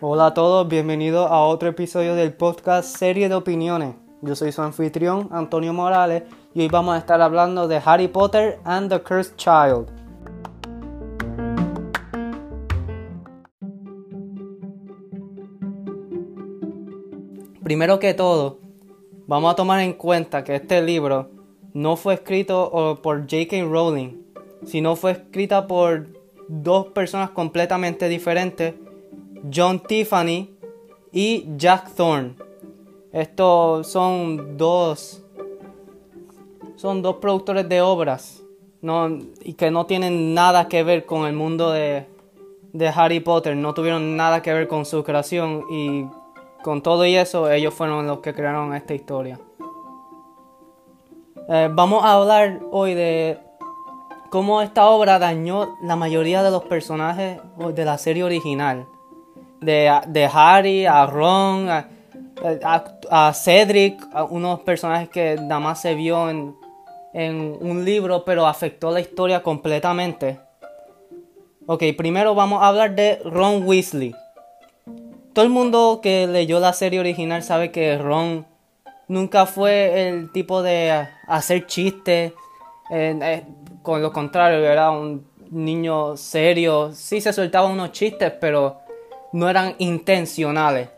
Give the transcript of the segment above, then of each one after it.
Hola a todos, bienvenidos a otro episodio del podcast Serie de Opiniones. Yo soy su anfitrión, Antonio Morales, y hoy vamos a estar hablando de Harry Potter and the Cursed Child. Primero que todo, vamos a tomar en cuenta que este libro no fue escrito por J.K. Rowling, sino fue escrita por dos personas completamente diferentes, John Tiffany y Jack Thorne. Estos son dos son dos productores de obras y que no tienen nada que ver con el mundo de, de Harry Potter, no tuvieron nada que ver con su creación y con todo y eso, ellos fueron los que crearon esta historia. Eh, vamos a hablar hoy de cómo esta obra dañó la mayoría de los personajes de la serie original. De, Harry, a Ron, a, Cedric, a unos personajes que nada más se vio en, en un libro, pero afectó la historia completamente. Ok, primero vamos a hablar de Ron Weasley todo el mundo que leyó la serie original sabe que Ron nunca fue el tipo de hacer chistes. Eh, con lo contrario, era un niño serio. Sí se soltaba unos chistes, pero no eran intencionales.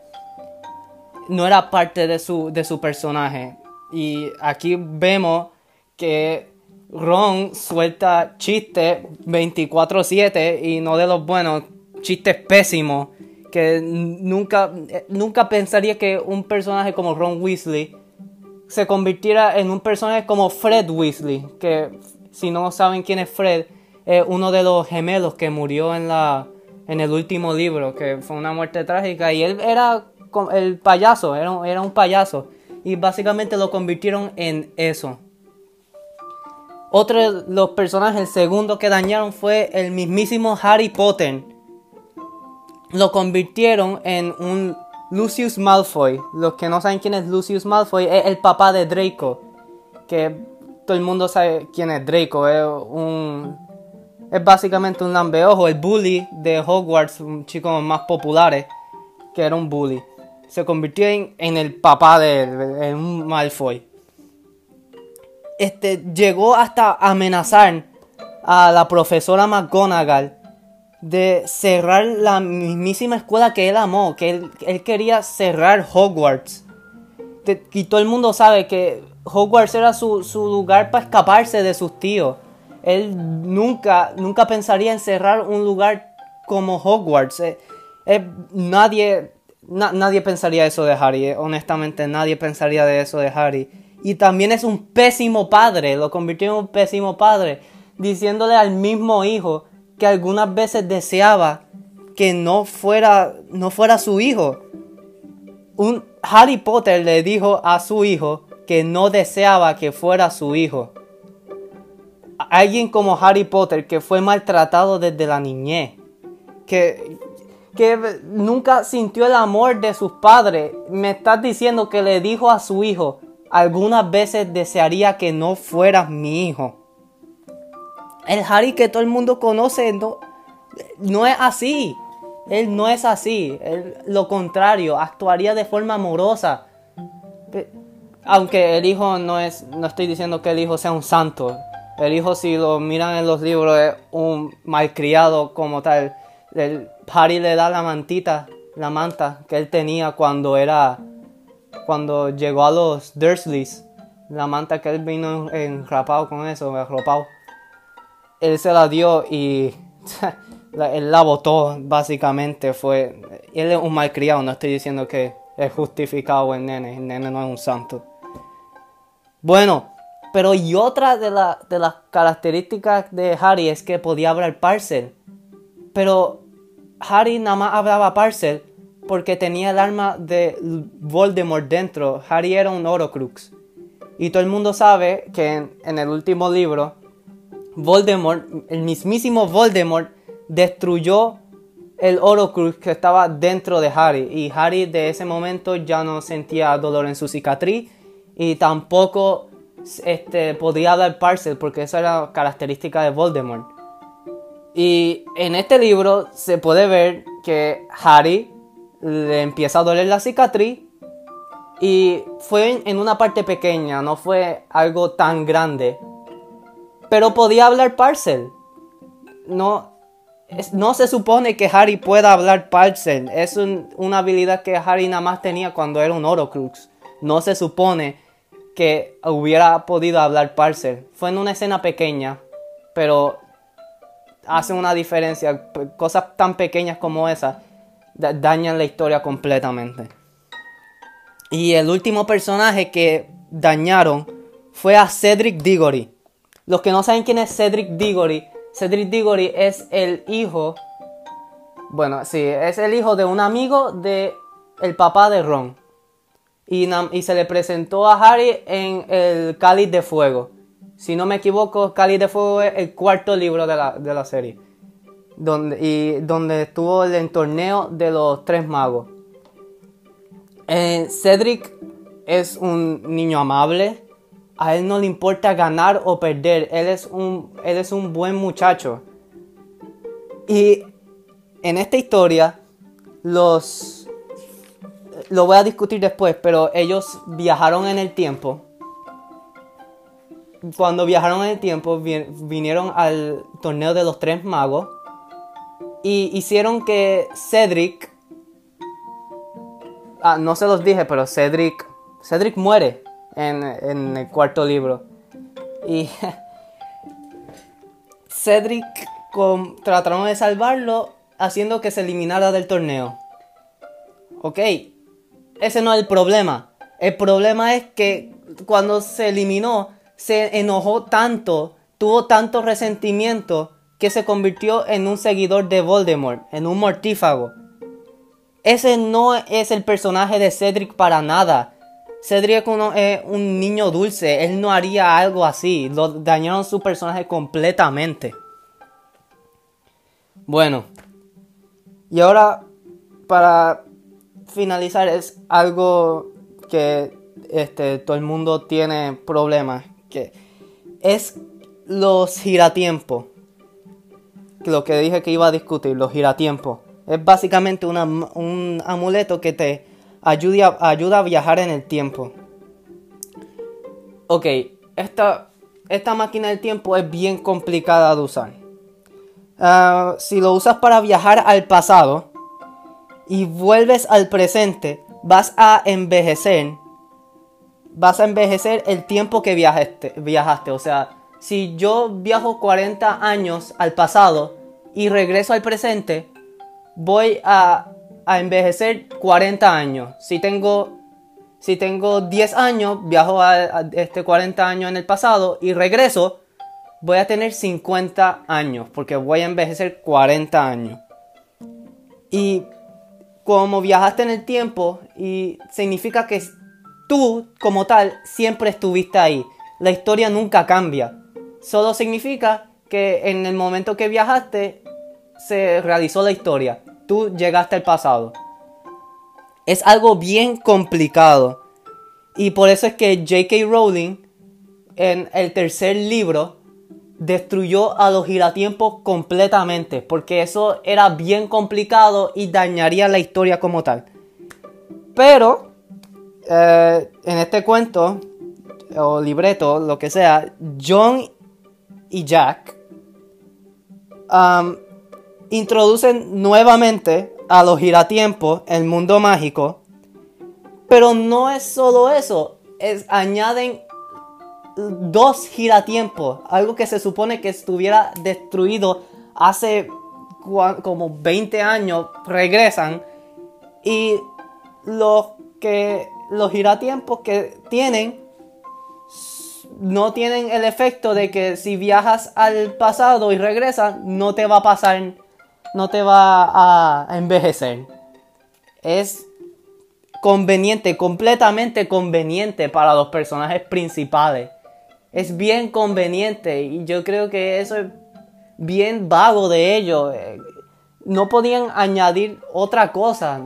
No era parte de su, de su personaje. Y aquí vemos que Ron suelta chistes 24/7 y no de los buenos, chistes pésimos que nunca, nunca pensaría que un personaje como Ron Weasley se convirtiera en un personaje como Fred Weasley, que si no saben quién es Fred, es uno de los gemelos que murió en, la, en el último libro, que fue una muerte trágica, y él era el payaso, era, era un payaso, y básicamente lo convirtieron en eso. Otro de los personajes, el segundo que dañaron fue el mismísimo Harry Potter. Lo convirtieron en un Lucius Malfoy. Los que no saben quién es Lucius Malfoy es el papá de Draco. Que todo el mundo sabe quién es Draco. Es un. Es básicamente un lambeojo, el bully de Hogwarts, un chico más popular que era un bully. Se convirtió en, el papá de él, en un Malfoy. Este llegó hasta amenazar a la profesora McGonagall de cerrar la mismísima escuela que él amó, que él, quería cerrar Hogwarts. Y todo el mundo sabe que Hogwarts era su, lugar para escaparse de sus tíos. Él nunca, nunca pensaría en cerrar un lugar como Hogwarts. Eh, eh, nadie, nadie pensaría eso de Harry, eh, honestamente nadie pensaría de eso de Harry. Y también es un pésimo padre, lo convirtió en un pésimo padre, diciéndole al mismo hijo que algunas veces deseaba que no fuera, no fuera su hijo. Un Harry Potter le dijo a su hijo que no deseaba que fuera su hijo. Alguien como Harry Potter que fue maltratado desde la niñez, que, que nunca sintió el amor de sus padres, me estás diciendo que le dijo a su hijo, algunas veces desearía que no fueras mi hijo. El Harry que todo el mundo conoce no, no es así. Él no es así. lo contrario, actuaría de forma amorosa. Aunque el hijo no es, no estoy diciendo que el hijo sea un santo. El hijo, si lo miran en los libros, es un malcriado como tal. El Harry le da la mantita, la manta que él tenía cuando era, cuando llegó a los Dursleys. La manta que él vino enrapado con eso, arropado él se la dio y él la botó, básicamente. Fue, él es un malcriado, no estoy diciendo que es justificado el nene, el nene no es un santo. Bueno, pero y otra de, de las características de Harry es que podía hablar parcel. Pero Harry nada más hablaba parcel porque tenía el arma de Voldemort dentro. Harry era un Horocrux. Y todo el mundo sabe que en el último libro Voldemort, el mismísimo Voldemort, destruyó el Horocrux que estaba dentro de Harry. Y Harry de ese momento ya no sentía dolor en su cicatriz y tampoco este, podía dar parcel porque esa era característica de Voldemort. Y en este libro se puede ver que Harry le empieza a doler la cicatriz y fue en una parte pequeña, no fue algo tan grande. Pero podía hablar parcel. No, no se supone que Harry pueda hablar parcel. Es una habilidad que Harry nada más tenía cuando era un Horocrux. No se supone que hubiera podido hablar parcel. Fue en una escena pequeña, pero hace una diferencia. Cosas tan pequeñas como esa dañan la historia completamente. Y el último personaje que dañaron fue a Cedric Diggory. Los que no saben quién es Cedric Diggory, Cedric Diggory es el hijo, bueno, sí, es el hijo de un amigo de el papá de Ron. Y, se le presentó a Harry en el Cáliz de Fuego. Si no me equivoco, Cáliz de Fuego es el cuarto libro de la, de la serie. Donde, y donde estuvo el torneo de los tres magos. Eh, Cedric es un niño amable. A él no le importa ganar o perder. Él es un, él es un buen muchacho. Y en esta historia, los... Lo voy a discutir después, pero ellos viajaron en el tiempo. Cuando viajaron en el tiempo, vinieron al torneo de los tres magos. Y hicieron que Cedric Ah, no se los dije, pero Cedric. Cedric muere en, el cuarto libro. Y. Cedric trataron de salvarlo haciendo que se eliminara del torneo. Ok, ese no es el problema. El problema es que cuando se eliminó, se enojó tanto, tuvo tanto resentimiento, que se convirtió en un seguidor de Voldemort, en un mortífago. Ese no es el personaje de Cedric para nada. Cedric es un niño dulce, él no haría algo así. Lo dañaron su personaje completamente. Bueno, y ahora para finalizar es algo que este, todo el mundo tiene problemas, que es los giratiempos. Lo que dije que iba a discutir, los giratiempos. Es básicamente un amuleto que te ayuda, ayuda a viajar en el tiempo. Ok, esta, esta máquina del tiempo es bien complicada de usar. Ah, si lo usas para viajar al pasado y vuelves al presente, vas a envejecer. Vas a envejecer el tiempo que viajaste. viajaste. O sea, si yo viajo 40 años al pasado y regreso al presente, voy a, envejecer 40 años. Si tengo, si tengo 10 años, viajo a, este 40 años en el pasado y regreso, voy a tener 50 años porque voy a envejecer 40 años. Y como viajaste en el tiempo y significa que tú como tal siempre estuviste ahí. La historia nunca cambia. Solo significa que en el momento que viajaste se realizó la historia tú llegaste al pasado. Es algo bien complicado. Y por eso es que J.K. Rowling en el tercer libro destruyó a los giratiempos completamente. Porque eso era bien complicado y dañaría la historia como tal. Pero eh, en este cuento o libreto, lo que sea, John y Jack um, introducen nuevamente a los giratiempos, el mundo mágico. Pero no es solo eso, es, añaden dos giratiempos, algo que se supone que estuviera destruido hace como 20 años, regresan y los que los giratiempos que tienen no tienen el efecto de que si viajas al pasado y regresas no te va a pasar no te va a envejecer. Es conveniente, completamente conveniente para los personajes principales. Es bien conveniente y yo creo que eso es bien vago de ellos. No podían añadir otra cosa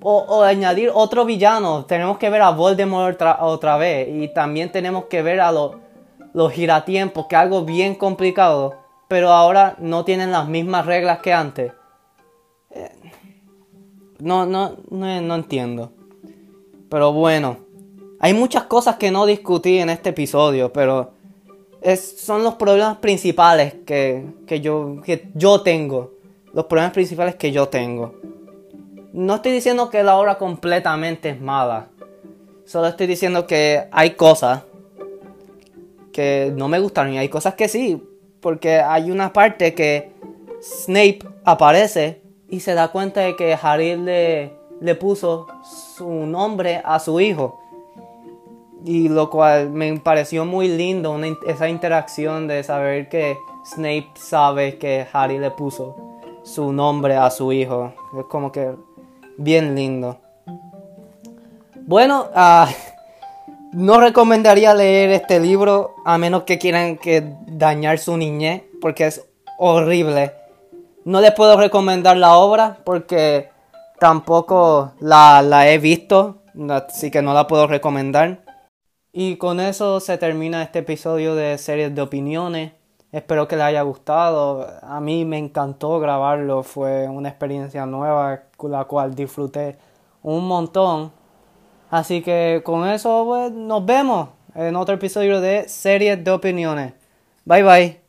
o, añadir otro villano. Tenemos que ver a Voldemort otra, vez y también tenemos que ver a los, los giratiempos, que es algo bien complicado pero ahora no tienen las mismas reglas que antes. Eh, no, no, no, entiendo. Pero bueno, hay muchas cosas que no discutí en este episodio, pero son los problemas principales que, que, yo, que yo tengo. Los problemas principales que yo tengo. No estoy diciendo que la obra completamente es mala. Solo estoy diciendo que hay cosas que no me gustaron y hay cosas que sí. Porque hay una parte que Snape aparece y se da cuenta de que Harry le, le puso su nombre a su hijo. Y lo cual me pareció muy lindo esa interacción de saber que Snape sabe que Harry le puso su nombre a su hijo. Es como que bien lindo. Bueno, uh, no recomendaría leer este libro a menos que quieran que dañar su niñez porque es horrible. No les puedo recomendar la obra porque tampoco la, la he visto, así que no la puedo recomendar. Y con eso se termina este episodio de series de opiniones. Espero que les haya gustado. A mí me encantó grabarlo. Fue una experiencia nueva con la cual disfruté un montón. Así que con eso pues, nos vemos en otro episodio de series de opiniones. Bye bye.